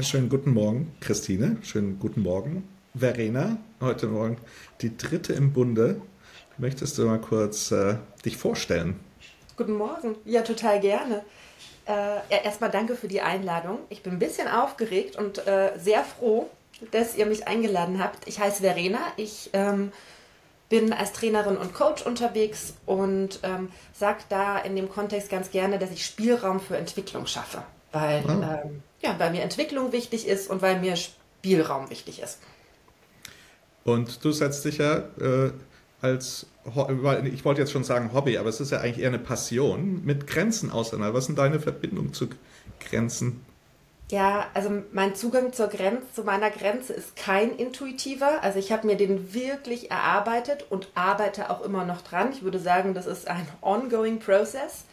Schönen guten Morgen, Christine. Schönen guten Morgen, Verena. Heute Morgen die dritte im Bunde. Möchtest du mal kurz äh, dich vorstellen? Guten Morgen. Ja, total gerne. Äh, ja, erstmal danke für die Einladung. Ich bin ein bisschen aufgeregt und äh, sehr froh, dass ihr mich eingeladen habt. Ich heiße Verena. Ich ähm, bin als Trainerin und Coach unterwegs und ähm, sage da in dem Kontext ganz gerne, dass ich Spielraum für Entwicklung schaffe. Weil oh. ähm, ja, weil mir Entwicklung wichtig ist und weil mir Spielraum wichtig ist. Und du setzt dich ja äh, als, ich wollte jetzt schon sagen Hobby, aber es ist ja eigentlich eher eine Passion, mit Grenzen auseinander. Was sind deine Verbindungen zu Grenzen? Ja, also mein Zugang zur Grenze, zu meiner Grenze ist kein intuitiver. Also ich habe mir den wirklich erarbeitet und arbeite auch immer noch dran. Ich würde sagen, das ist ein ongoing process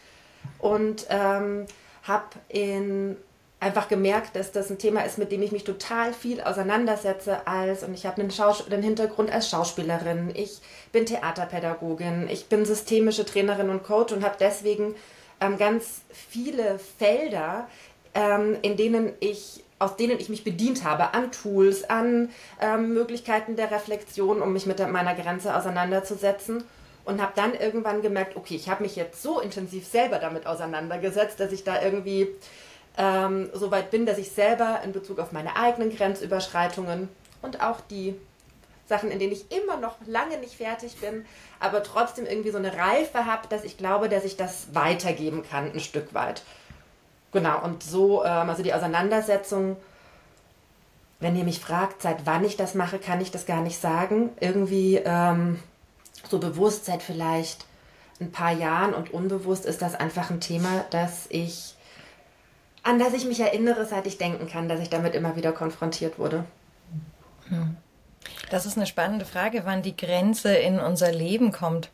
und ähm, habe in einfach gemerkt, dass das ein Thema ist, mit dem ich mich total viel auseinandersetze als, und ich habe einen, einen, Hintergrund als Schauspielerin, ich bin Theaterpädagogin, ich bin systemische Trainerin und Coach und habe deswegen ähm, ganz viele Felder, ähm, in denen ich aus denen ich mich bedient habe, an Tools, an ähm, Möglichkeiten der Reflexion, um mich mit meiner Grenze auseinanderzusetzen. Und habe dann irgendwann gemerkt, okay, ich habe mich jetzt so intensiv selber damit auseinandergesetzt, dass ich da irgendwie ähm, so weit bin, dass ich selber in Bezug auf meine eigenen Grenzüberschreitungen und auch die Sachen, in denen ich immer noch lange nicht fertig bin, aber trotzdem irgendwie so eine Reife habe, dass ich glaube, dass ich das weitergeben kann, ein Stück weit. Genau, und so, ähm, also die Auseinandersetzung, wenn ihr mich fragt, seit wann ich das mache, kann ich das gar nicht sagen. Irgendwie ähm, so bewusst seit vielleicht ein paar Jahren und unbewusst ist das einfach ein Thema, das ich an das ich mich erinnere, seit ich denken kann, dass ich damit immer wieder konfrontiert wurde. Das ist eine spannende Frage, wann die Grenze in unser Leben kommt.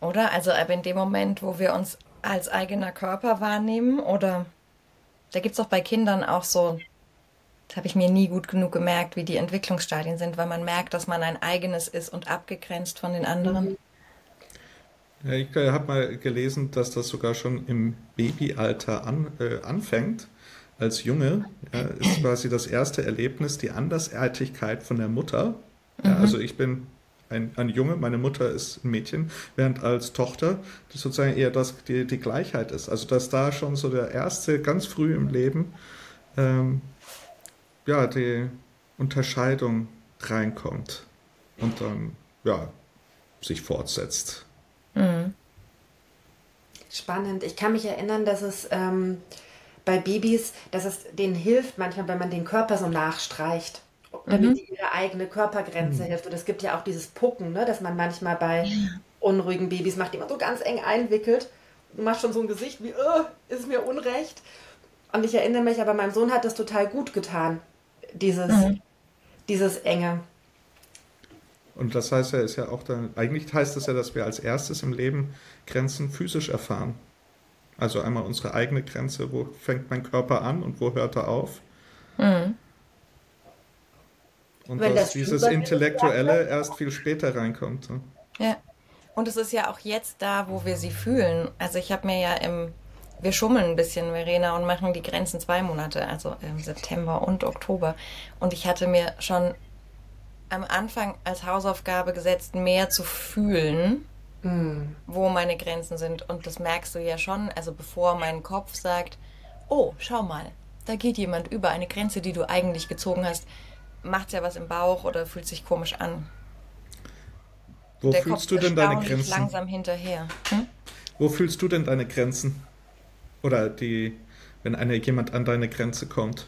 Oder? Also aber in dem Moment, wo wir uns als eigener Körper wahrnehmen oder da gibt es auch bei Kindern auch so, das habe ich mir nie gut genug gemerkt, wie die Entwicklungsstadien sind, weil man merkt, dass man ein eigenes ist und abgegrenzt von den anderen. Ja, ich äh, habe mal gelesen, dass das sogar schon im Babyalter an, äh, anfängt. Als Junge ja, ist quasi das erste Erlebnis die Andersartigkeit von der Mutter. Ja, mhm. Also ich bin ein, ein Junge, meine Mutter ist ein Mädchen, während als Tochter das sozusagen eher das, die, die Gleichheit ist. Also dass da schon so der erste, ganz früh im Leben, ähm, ja, die Unterscheidung reinkommt und dann, ja, sich fortsetzt. Mhm. Spannend. Ich kann mich erinnern, dass es ähm, bei Babys, dass es denen hilft, manchmal, wenn man den Körper so nachstreicht, damit mhm. die ihre eigene Körpergrenze mhm. hilft. Und es gibt ja auch dieses Pucken, ne, dass man manchmal bei ja. unruhigen Babys macht, die man so ganz eng einwickelt. Du machst schon so ein Gesicht wie, oh, ist mir unrecht. Und ich erinnere mich, aber meinem Sohn hat das total gut getan, dieses, mhm. dieses Enge. Und das heißt ja, ist ja auch dann, eigentlich heißt es das ja, dass wir als erstes im Leben Grenzen physisch erfahren. Also einmal unsere eigene Grenze, wo fängt mein Körper an und wo hört er auf. Mhm. Und Wenn dass das dieses Intellektuelle erst viel später reinkommt. Ne? Ja. Und es ist ja auch jetzt da, wo wir sie fühlen. Also ich habe mir ja im, wir schummeln ein bisschen, Verena, und machen die Grenzen zwei Monate, also im September und Oktober. Und ich hatte mir schon am Anfang als Hausaufgabe gesetzt, mehr zu fühlen, mm. wo meine Grenzen sind. Und das merkst du ja schon, also bevor mein Kopf sagt, oh, schau mal, da geht jemand über eine Grenze, die du eigentlich gezogen hast, macht ja was im Bauch oder fühlt sich komisch an. Wo Der fühlst Kopf du denn deine Grenzen? langsam hinterher. Hm? Wo fühlst du denn deine Grenzen? Oder die, wenn eine, jemand an deine Grenze kommt?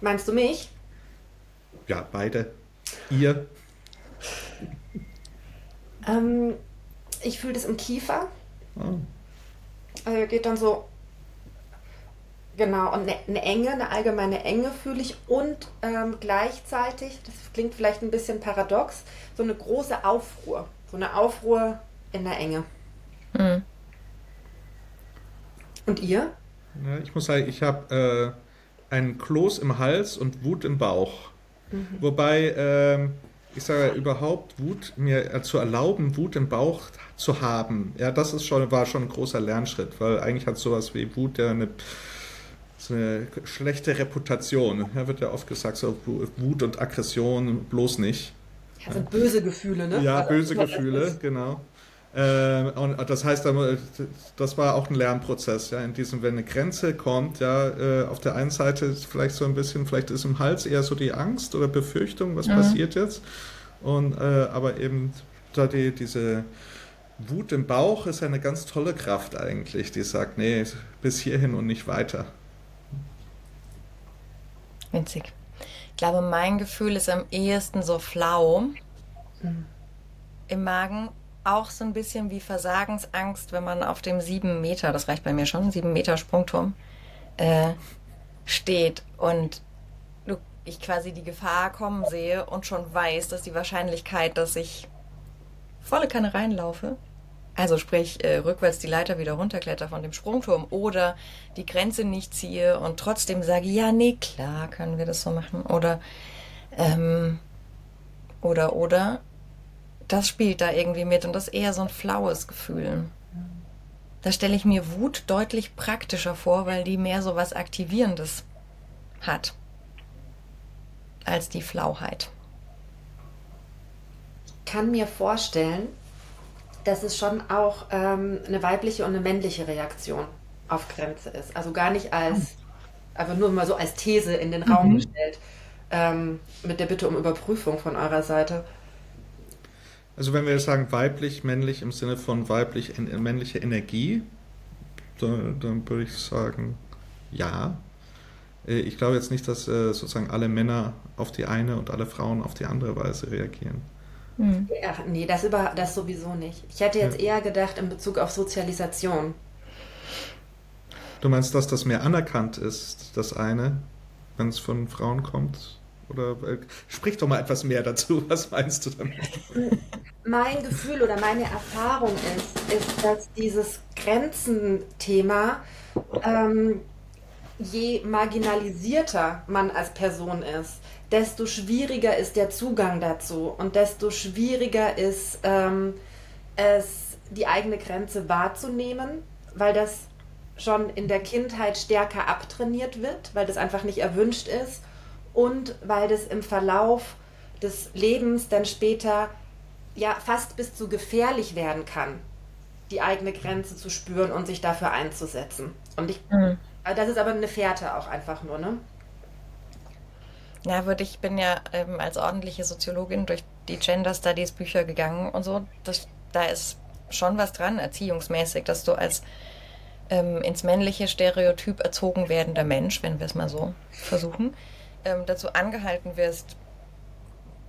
Meinst du mich? ja, beide. Ihr? Ähm, ich fühle das im Kiefer. Oh. Also geht dann so. Genau, und eine, eine Enge, eine allgemeine Enge fühle ich und ähm, gleichzeitig, das klingt vielleicht ein bisschen paradox, so eine große Aufruhr. So eine Aufruhr in der Enge. Mhm. Und ihr? Ja, ich muss sagen, ich habe äh, einen Kloß im Hals und Wut im Bauch. Mhm. Wobei, ähm, ich sage überhaupt, Wut, mir äh, zu erlauben, Wut im Bauch zu haben, ja, das ist schon, war schon ein großer Lernschritt, weil eigentlich hat sowas wie Wut ja eine so eine schlechte Reputation. Da wird ja oft gesagt, so Wut und Aggression bloß nicht. Ja, sind böse Gefühle, ne? Ja, also, böse Gefühle, genau. Äh, und das heißt, das war auch ein Lernprozess, ja, in diesem, wenn eine Grenze kommt, ja, äh, auf der einen Seite ist vielleicht so ein bisschen, vielleicht ist im Hals eher so die Angst oder Befürchtung, was mhm. passiert jetzt, und äh, aber eben da die, diese Wut im Bauch ist ja eine ganz tolle Kraft eigentlich, die sagt, nee, bis hierhin und nicht weiter. Winzig. Ich glaube, mein Gefühl ist am ehesten so flau mhm. im Magen. Auch so ein bisschen wie Versagensangst, wenn man auf dem sieben Meter, das reicht bei mir schon, sieben Meter Sprungturm, äh, steht und ich quasi die Gefahr kommen sehe und schon weiß, dass die Wahrscheinlichkeit, dass ich volle Kanne reinlaufe, also sprich äh, rückwärts die Leiter wieder runterkletter von dem Sprungturm oder die Grenze nicht ziehe und trotzdem sage, ja, nee, klar können wir das so machen. Oder, ähm, oder, oder, das spielt da irgendwie mit und das ist eher so ein flaues Gefühl. Da stelle ich mir Wut deutlich praktischer vor, weil die mehr so was Aktivierendes hat als die Flauheit. Ich kann mir vorstellen, dass es schon auch ähm, eine weibliche und eine männliche Reaktion auf Grenze ist. Also gar nicht als, aber nur mal so als These in den Raum mhm. gestellt, ähm, mit der Bitte um Überprüfung von eurer Seite. Also wenn wir jetzt sagen weiblich, männlich im Sinne von weiblich, männliche Energie, dann, dann würde ich sagen, ja. Äh, ich glaube jetzt nicht, dass äh, sozusagen alle Männer auf die eine und alle Frauen auf die andere Weise reagieren. Mhm. Ja, nee, das, über, das sowieso nicht. Ich hätte jetzt ja. eher gedacht in Bezug auf Sozialisation. Du meinst, dass das mehr anerkannt ist, das eine, wenn es von Frauen kommt? Oder äh, sprich doch mal etwas mehr dazu. Was meinst du damit? Mein Gefühl oder meine Erfahrung ist, ist dass dieses Grenzenthema, ähm, je marginalisierter man als Person ist, desto schwieriger ist der Zugang dazu und desto schwieriger ist ähm, es, die eigene Grenze wahrzunehmen, weil das schon in der Kindheit stärker abtrainiert wird, weil das einfach nicht erwünscht ist und weil das im Verlauf des Lebens dann später ja fast bis zu gefährlich werden kann, die eigene Grenze zu spüren und sich dafür einzusetzen. Und ich, mhm. das ist aber eine Fährte auch einfach nur, ne? Ja, würde ich bin ja ähm, als ordentliche Soziologin durch die Gender Studies Bücher gegangen und so. Das, da ist schon was dran, erziehungsmäßig, dass du als ähm, ins männliche Stereotyp erzogen werdender Mensch, wenn wir es mal so versuchen, ähm, dazu angehalten wirst,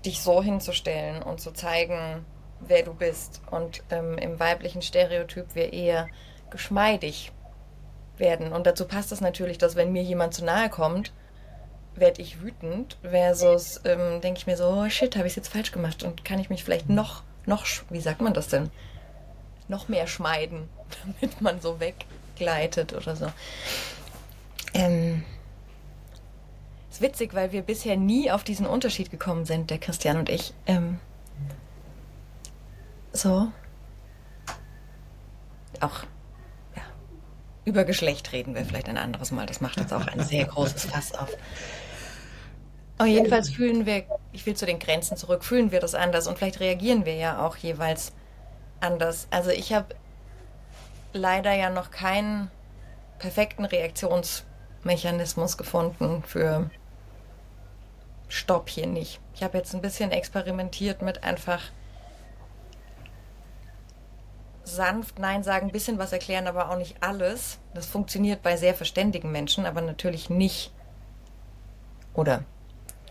dich so hinzustellen und zu zeigen, wer du bist. Und ähm, im weiblichen Stereotyp wir eher geschmeidig werden. Und dazu passt es natürlich, dass wenn mir jemand zu nahe kommt, werde ich wütend, versus ähm, denke ich mir so, oh shit, habe ich es jetzt falsch gemacht und kann ich mich vielleicht noch, noch, wie sagt man das denn, noch mehr schmeiden, damit man so weggleitet oder so. Ähm, witzig, weil wir bisher nie auf diesen Unterschied gekommen sind, der Christian und ich. Ähm, so. Auch ja, über Geschlecht reden wir vielleicht ein anderes Mal. Das macht jetzt auch ein sehr großes Fass auf. Aber jedenfalls fühlen wir, ich will zu den Grenzen zurück, fühlen wir das anders und vielleicht reagieren wir ja auch jeweils anders. Also ich habe leider ja noch keinen perfekten Reaktionsmechanismus gefunden für Stopp hier nicht. Ich habe jetzt ein bisschen experimentiert mit einfach sanft Nein sagen, ein bisschen was erklären, aber auch nicht alles. Das funktioniert bei sehr verständigen Menschen, aber natürlich nicht. Oder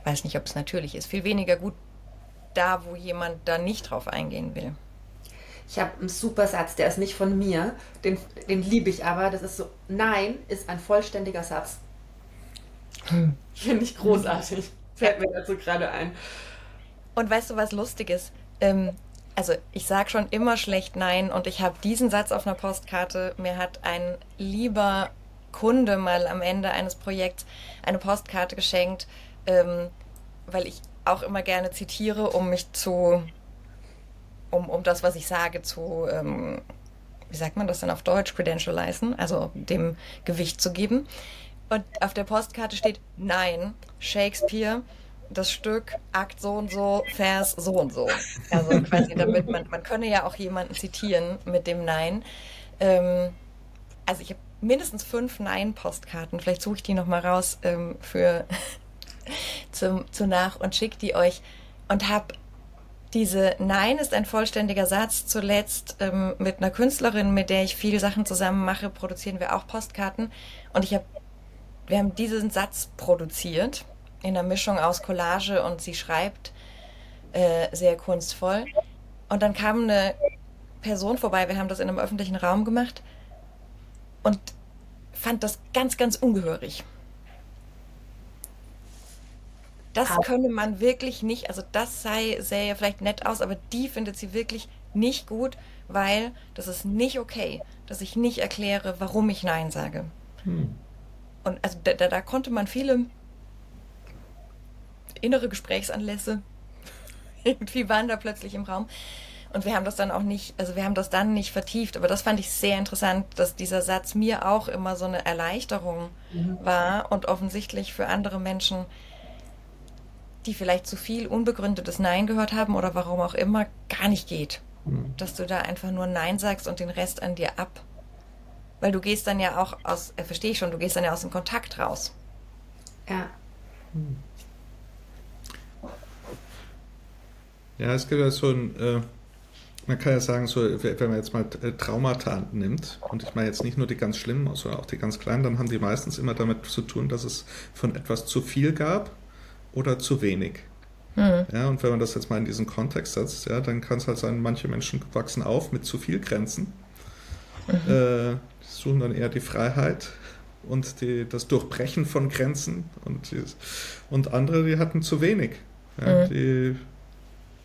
weiß nicht, ob es natürlich ist, viel weniger gut da, wo jemand da nicht drauf eingehen will. Ich habe einen super Satz, der ist nicht von mir, den, den liebe ich aber. Das ist so, Nein ist ein vollständiger Satz. Hm. Finde ich großartig. Fällt mir dazu gerade ein. Und weißt du, was lustig ist? Ähm, also ich sage schon immer schlecht Nein und ich habe diesen Satz auf einer Postkarte. Mir hat ein lieber Kunde mal am Ende eines Projekts eine Postkarte geschenkt ähm, weil ich auch immer gerne zitiere, um mich zu, um, um das, was ich sage, zu, ähm, wie sagt man das denn auf Deutsch, credentializen, also dem Gewicht zu geben. Und auf der Postkarte steht Nein, Shakespeare, das Stück, Akt so und so, Vers so und so. Also quasi damit man, man könne ja auch jemanden zitieren mit dem Nein. Ähm, also ich habe mindestens fünf Nein-Postkarten. Vielleicht suche ich die nochmal raus ähm, für zum, zu nach und schicke die euch. Und habe diese Nein ist ein vollständiger Satz. Zuletzt ähm, mit einer Künstlerin, mit der ich viele Sachen zusammen mache, produzieren wir auch Postkarten. Und ich habe, wir haben diesen Satz produziert in einer Mischung aus Collage und sie schreibt äh, sehr kunstvoll. Und dann kam eine Person vorbei, wir haben das in einem öffentlichen Raum gemacht und fand das ganz, ganz ungehörig. Das könne man wirklich nicht, also das sei, sähe vielleicht nett aus, aber die findet sie wirklich nicht gut, weil das ist nicht okay, dass ich nicht erkläre, warum ich Nein sage. Hm. Und also da, da konnte man viele innere Gesprächsanlässe irgendwie waren da plötzlich im Raum. Und wir haben das dann auch nicht, also wir haben das dann nicht vertieft, aber das fand ich sehr interessant, dass dieser Satz mir auch immer so eine Erleichterung mhm. war und offensichtlich für andere Menschen, die vielleicht zu viel unbegründetes Nein gehört haben oder warum auch immer, gar nicht geht. Mhm. Dass du da einfach nur Nein sagst und den Rest an dir ab. Weil du gehst dann ja auch aus, äh, verstehe ich schon, du gehst dann ja aus dem Kontakt raus. Ja. Mhm. Ja, es gibt ja so ein, äh, man kann ja sagen, so, wenn man jetzt mal äh, Traumata nimmt, und ich meine jetzt nicht nur die ganz schlimmen, sondern auch die ganz kleinen, dann haben die meistens immer damit zu tun, dass es von etwas zu viel gab oder zu wenig. Mhm. Ja, und wenn man das jetzt mal in diesen Kontext setzt, ja, dann kann es halt sein, manche Menschen wachsen auf mit zu viel Grenzen, mhm. äh, suchen dann eher die Freiheit und die, das Durchbrechen von Grenzen und, die, und andere, die hatten zu wenig. Ja, mhm. Die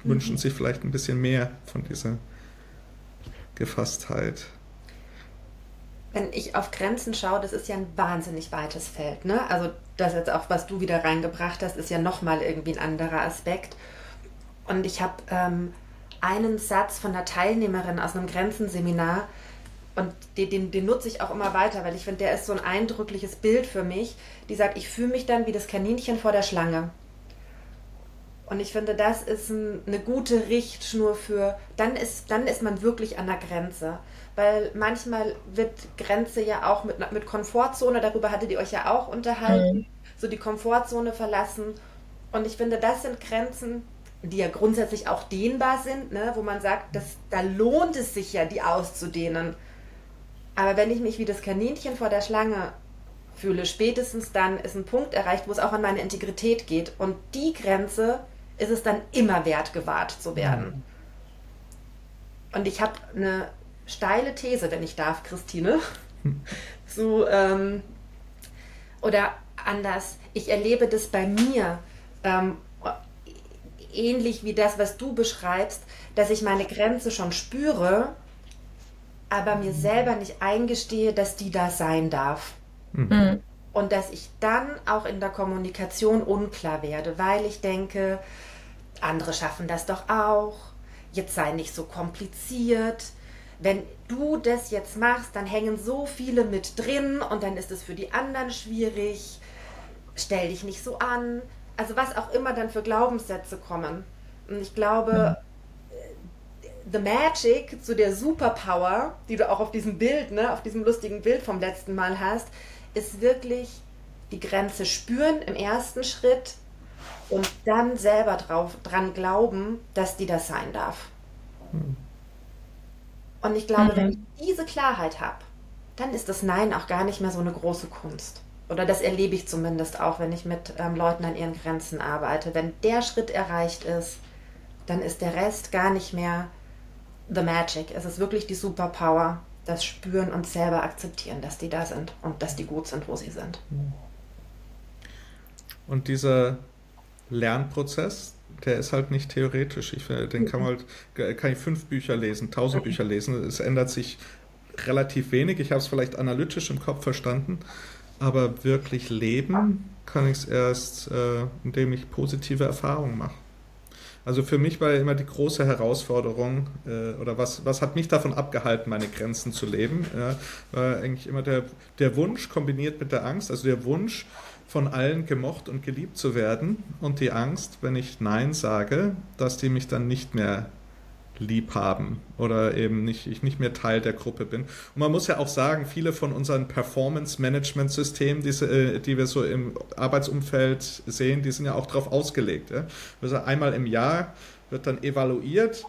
wünschen sich vielleicht ein bisschen mehr von dieser Gefasstheit. Wenn ich auf Grenzen schaue, das ist ja ein wahnsinnig weites Feld. Ne? Also das jetzt auch, was du wieder reingebracht hast, ist ja nochmal irgendwie ein anderer Aspekt. Und ich habe ähm, einen Satz von einer Teilnehmerin aus einem Grenzenseminar, und den, den, den, nutze ich auch immer weiter, weil ich finde, der ist so ein eindrückliches Bild für mich. Die sagt, ich fühle mich dann wie das Kaninchen vor der Schlange. Und ich finde, das ist ein, eine gute Richtschnur für, dann ist, dann ist man wirklich an der Grenze. Weil manchmal wird Grenze ja auch mit, mit Komfortzone, darüber hattet ihr euch ja auch unterhalten, mhm. so die Komfortzone verlassen. Und ich finde, das sind Grenzen, die ja grundsätzlich auch dehnbar sind, ne? wo man sagt, dass, da lohnt es sich ja, die auszudehnen. Aber wenn ich mich wie das Kaninchen vor der Schlange fühle, spätestens dann ist ein Punkt erreicht, wo es auch an meine Integrität geht. Und die Grenze ist es dann immer wert, gewahrt zu werden. Mhm. Und ich habe eine steile These, wenn ich darf, Christine. so, ähm, oder anders, ich erlebe das bei mir ähm, ähnlich wie das, was du beschreibst, dass ich meine Grenze schon spüre, aber mir selber nicht eingestehe, dass die da sein darf. Mhm. Und dass ich dann auch in der Kommunikation unklar werde, weil ich denke, andere schaffen das doch auch, jetzt sei nicht so kompliziert. Wenn du das jetzt machst, dann hängen so viele mit drin und dann ist es für die anderen schwierig. Stell dich nicht so an. Also was auch immer dann für Glaubenssätze kommen. Und ich glaube, The Magic zu der Superpower, die du auch auf diesem Bild, ne, auf diesem lustigen Bild vom letzten Mal hast, ist wirklich die Grenze spüren im ersten Schritt und dann selber drauf, dran glauben, dass die das sein darf. Hm. Und ich glaube, mhm. wenn ich diese Klarheit habe, dann ist das Nein auch gar nicht mehr so eine große Kunst. Oder das erlebe ich zumindest auch, wenn ich mit ähm, Leuten an ihren Grenzen arbeite. Wenn der Schritt erreicht ist, dann ist der Rest gar nicht mehr the magic. Es ist wirklich die Superpower, das Spüren und selber akzeptieren, dass die da sind und dass die gut sind, wo sie sind. Und dieser Lernprozess, der ist halt nicht theoretisch. Ich, den kann man halt, kann ich fünf Bücher lesen, tausend Bücher lesen. Es ändert sich relativ wenig. Ich habe es vielleicht analytisch im Kopf verstanden, aber wirklich leben kann ich es erst, äh, indem ich positive Erfahrungen mache. Also für mich war immer die große Herausforderung, äh, oder was, was hat mich davon abgehalten, meine Grenzen zu leben, ja, war eigentlich immer der, der Wunsch kombiniert mit der Angst, also der Wunsch, von allen gemocht und geliebt zu werden und die Angst, wenn ich Nein sage, dass die mich dann nicht mehr lieb haben oder eben nicht, ich nicht mehr Teil der Gruppe bin. Und man muss ja auch sagen, viele von unseren Performance-Management-Systemen, die, äh, die wir so im Arbeitsumfeld sehen, die sind ja auch darauf ausgelegt. Ja? Also einmal im Jahr wird dann evaluiert,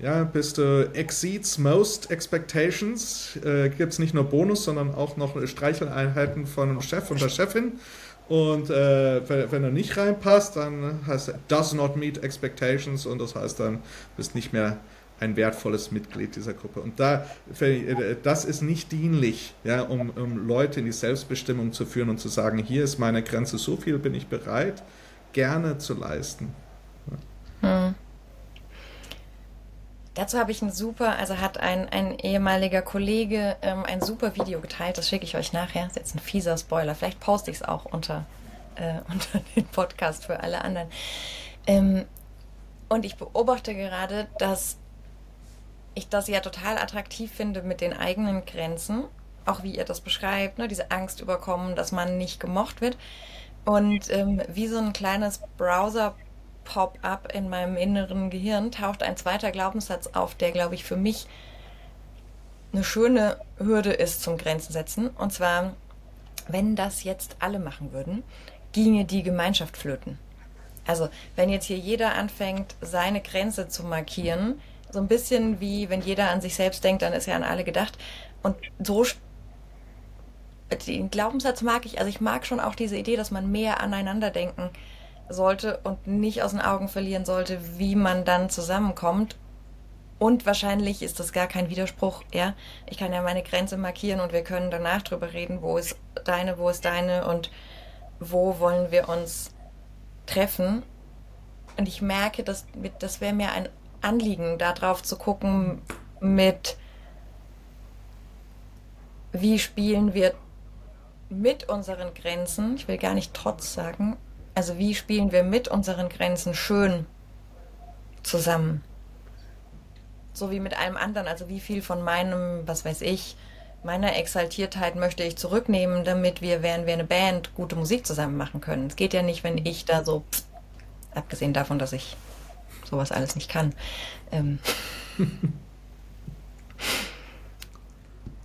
ja, bist du exceeds most expectations, äh, gibt es nicht nur Bonus, sondern auch noch Streicheleinheiten von Chef und der Chefin. Und äh, wenn, wenn, er nicht reinpasst, dann heißt er does not meet expectations und das heißt dann, bist nicht mehr ein wertvolles Mitglied dieser Gruppe. Und da, äh, das ist nicht dienlich, ja, um, um Leute in die Selbstbestimmung zu führen und zu sagen, hier ist meine Grenze, so viel bin ich bereit, gerne zu leisten. Ja. Hm. Dazu habe ich ein super, also hat ein, ein ehemaliger Kollege ähm, ein super Video geteilt, das schicke ich euch nachher. Das ist jetzt ein fieser Spoiler. Vielleicht poste ich es auch unter, äh, unter den Podcast für alle anderen. Ähm, und ich beobachte gerade, dass ich das ja total attraktiv finde mit den eigenen Grenzen, auch wie ihr das beschreibt, ne? diese Angst überkommen, dass man nicht gemocht wird. Und ähm, wie so ein kleines Browser Pop-up in meinem inneren Gehirn taucht ein zweiter Glaubenssatz auf, der, glaube ich, für mich eine schöne Hürde ist zum Grenzen setzen. Und zwar, wenn das jetzt alle machen würden, ginge die Gemeinschaft flöten. Also, wenn jetzt hier jeder anfängt, seine Grenze zu markieren, so ein bisschen wie wenn jeder an sich selbst denkt, dann ist ja an alle gedacht. Und so den Glaubenssatz mag ich, also ich mag schon auch diese Idee, dass man mehr aneinander denken sollte und nicht aus den Augen verlieren sollte, wie man dann zusammenkommt. Und wahrscheinlich ist das gar kein Widerspruch, ja. Ich kann ja meine Grenze markieren und wir können danach drüber reden, wo ist deine, wo ist deine und wo wollen wir uns treffen. Und ich merke, dass das wäre mir ein Anliegen, darauf zu gucken, mit wie spielen wir mit unseren Grenzen, ich will gar nicht trotz sagen, also wie spielen wir mit unseren Grenzen schön zusammen? So wie mit allem anderen. Also wie viel von meinem, was weiß ich, meiner Exaltiertheit möchte ich zurücknehmen, damit wir, während wir eine Band, gute Musik zusammen machen können. Es geht ja nicht, wenn ich da so, abgesehen davon, dass ich sowas alles nicht kann. Ähm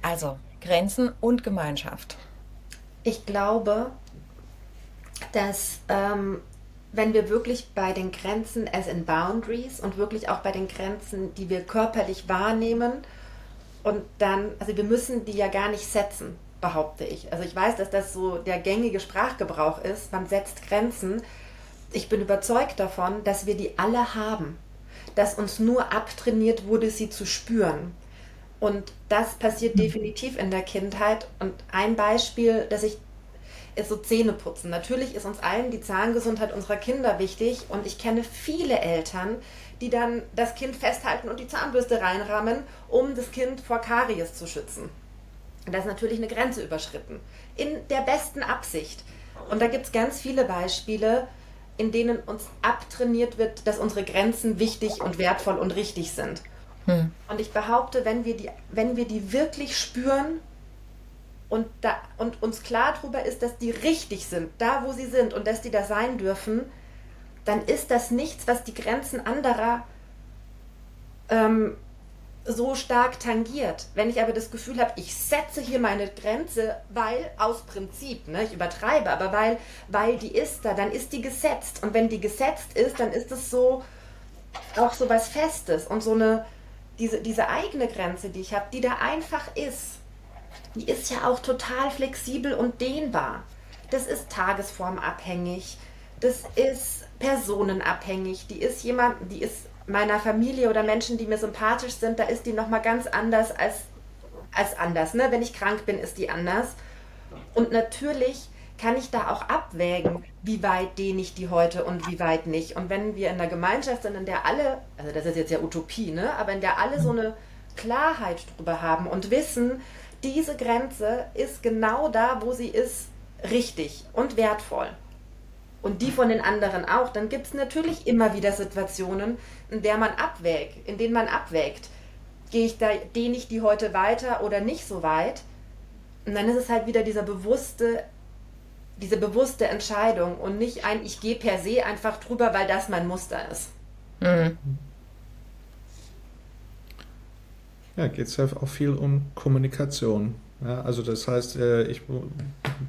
also Grenzen und Gemeinschaft. Ich glaube, dass ähm, wenn wir wirklich bei den Grenzen as in Boundaries und wirklich auch bei den Grenzen, die wir körperlich wahrnehmen und dann, also wir müssen die ja gar nicht setzen, behaupte ich. Also ich weiß, dass das so der gängige Sprachgebrauch ist, man setzt Grenzen. Ich bin überzeugt davon, dass wir die alle haben, dass uns nur abtrainiert wurde, sie zu spüren. Und das passiert definitiv in der Kindheit. Und ein Beispiel, das ich ist so Zähneputzen. Natürlich ist uns allen die Zahngesundheit unserer Kinder wichtig und ich kenne viele Eltern, die dann das Kind festhalten und die Zahnbürste reinrahmen, um das Kind vor Karies zu schützen. Und da ist natürlich eine Grenze überschritten. In der besten Absicht. Und da gibt es ganz viele Beispiele, in denen uns abtrainiert wird, dass unsere Grenzen wichtig und wertvoll und richtig sind. Hm. Und ich behaupte, wenn wir, die, wenn wir die wirklich spüren und, da, und uns klar darüber ist, dass die richtig sind, da wo sie sind und dass die da sein dürfen, dann ist das nichts, was die Grenzen anderer ähm, so stark tangiert. Wenn ich aber das Gefühl habe, ich setze hier meine Grenze, weil aus Prinzip, ne, ich übertreibe, aber weil, weil die ist da, dann ist die gesetzt. Und wenn die gesetzt ist, dann ist es so auch so was Festes und so eine, diese, diese eigene Grenze, die ich habe, die da einfach ist die ist ja auch total flexibel und dehnbar. Das ist tagesformabhängig, das ist personenabhängig, die ist jemand, die ist meiner Familie oder Menschen, die mir sympathisch sind, da ist die nochmal ganz anders als, als anders. Ne? Wenn ich krank bin, ist die anders. Und natürlich kann ich da auch abwägen, wie weit dehne ich die heute und wie weit nicht. Und wenn wir in einer Gemeinschaft sind, in der alle, also das ist jetzt ja Utopie, ne? aber in der alle so eine Klarheit drüber haben und wissen, diese Grenze ist genau da, wo sie ist, richtig und wertvoll. und die von den anderen auch, dann gibt es natürlich immer wieder Situationen, in der man abwägt, in denen man abwägt. Gehe ich da, dehne ich die heute weiter oder nicht so weit? Und dann ist es halt wieder dieser bewusste, diese bewusste Entscheidung und nicht ein, ich gehe per se einfach drüber, weil das mein Muster ist. Mhm. Ja, geht es ja auch viel um Kommunikation. Ja, also das heißt, äh, ich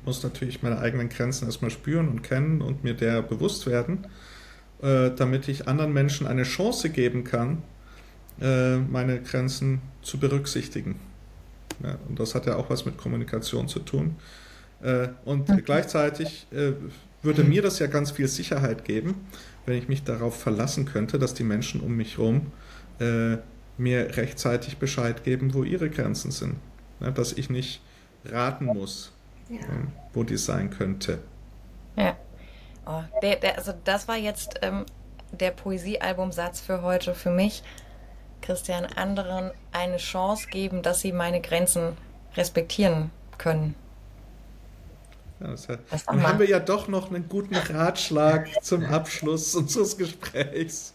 muss natürlich meine eigenen Grenzen erstmal spüren und kennen und mir der bewusst werden, äh, damit ich anderen Menschen eine Chance geben kann, äh, meine Grenzen zu berücksichtigen. Ja, und das hat ja auch was mit Kommunikation zu tun. Und okay. gleichzeitig würde mir das ja ganz viel Sicherheit geben, wenn ich mich darauf verlassen könnte, dass die Menschen um mich herum mir rechtzeitig Bescheid geben, wo ihre Grenzen sind. Ja, dass ich nicht raten muss, ja. Ähm, wo die sein könnte. Ja. Oh, der, der, also das war jetzt ähm, der Poesiealbumsatz für heute für mich. Christian, anderen eine Chance geben, dass sie meine Grenzen respektieren können. Ja, hat, dann haben wir ja doch noch einen guten Ratschlag zum Abschluss unseres Gesprächs.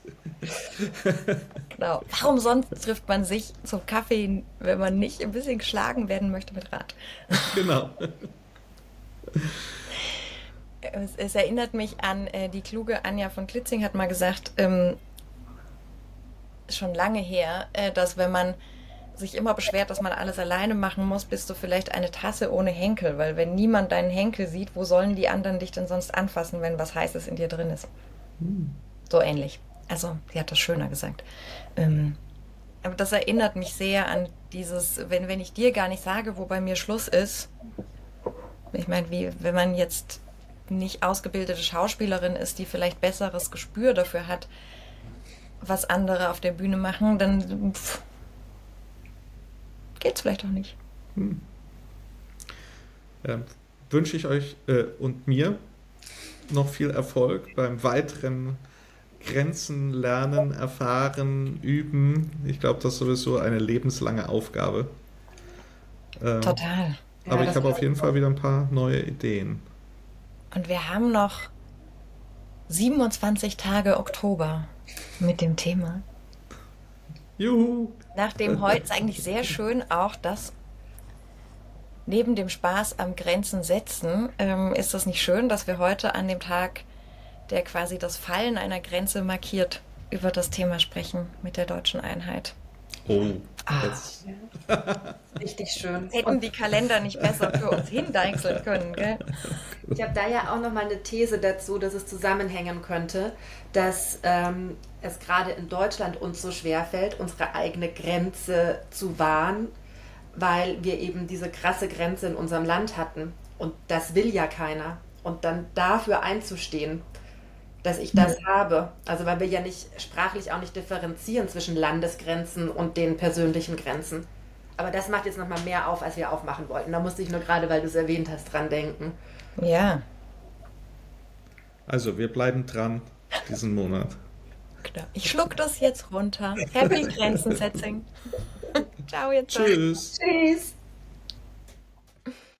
Genau. Warum sonst trifft man sich zum Kaffee, wenn man nicht ein bisschen geschlagen werden möchte mit Rat? Genau. Es, es erinnert mich an äh, die kluge Anja von Klitzing hat mal gesagt, ähm, schon lange her, äh, dass wenn man sich immer beschwert, dass man alles alleine machen muss, bist du vielleicht eine Tasse ohne Henkel, weil wenn niemand deinen Henkel sieht, wo sollen die anderen dich denn sonst anfassen, wenn was Heißes in dir drin ist? Hm. So ähnlich. Also, sie hat das schöner gesagt. Ähm, aber das erinnert mich sehr an dieses, wenn, wenn ich dir gar nicht sage, wo bei mir Schluss ist. Ich meine, wie wenn man jetzt nicht ausgebildete Schauspielerin ist, die vielleicht besseres Gespür dafür hat, was andere auf der Bühne machen, dann pff, geht's vielleicht auch nicht. Hm. Ja, wünsche ich euch äh, und mir noch viel Erfolg beim weiteren Grenzen lernen, erfahren, üben. Ich glaube, das ist sowieso eine lebenslange Aufgabe. Ähm, Total. Aber ja, ich habe auf jeden Fall wieder ein paar neue Ideen. Und wir haben noch 27 Tage Oktober mit dem Thema. Juhu! Nachdem heute ist eigentlich sehr schön auch, dass neben dem Spaß am Grenzen setzen, ähm, ist es nicht schön, dass wir heute an dem Tag, der quasi das Fallen einer Grenze markiert, über das Thema sprechen mit der deutschen Einheit. Oh, ah. Ja. Richtig schön. Hätten die Kalender nicht besser für uns hindeichseln können, gell? Ich habe da ja auch noch mal eine These dazu, dass es zusammenhängen könnte, dass ähm, es gerade in Deutschland uns so schwer fällt, unsere eigene Grenze zu wahren, weil wir eben diese krasse Grenze in unserem Land hatten. Und das will ja keiner. Und dann dafür einzustehen, dass ich das ja. habe. Also weil wir ja nicht sprachlich auch nicht differenzieren zwischen Landesgrenzen und den persönlichen Grenzen. Aber das macht jetzt nochmal mehr auf, als wir aufmachen wollten. Da musste ich nur gerade, weil du es erwähnt hast, dran denken. Ja. Also wir bleiben dran diesen Monat. Genau. Ich schluck das jetzt runter. Happy Grenzen-Setting. Ciao, jetzt. Tschüss. Tschüss.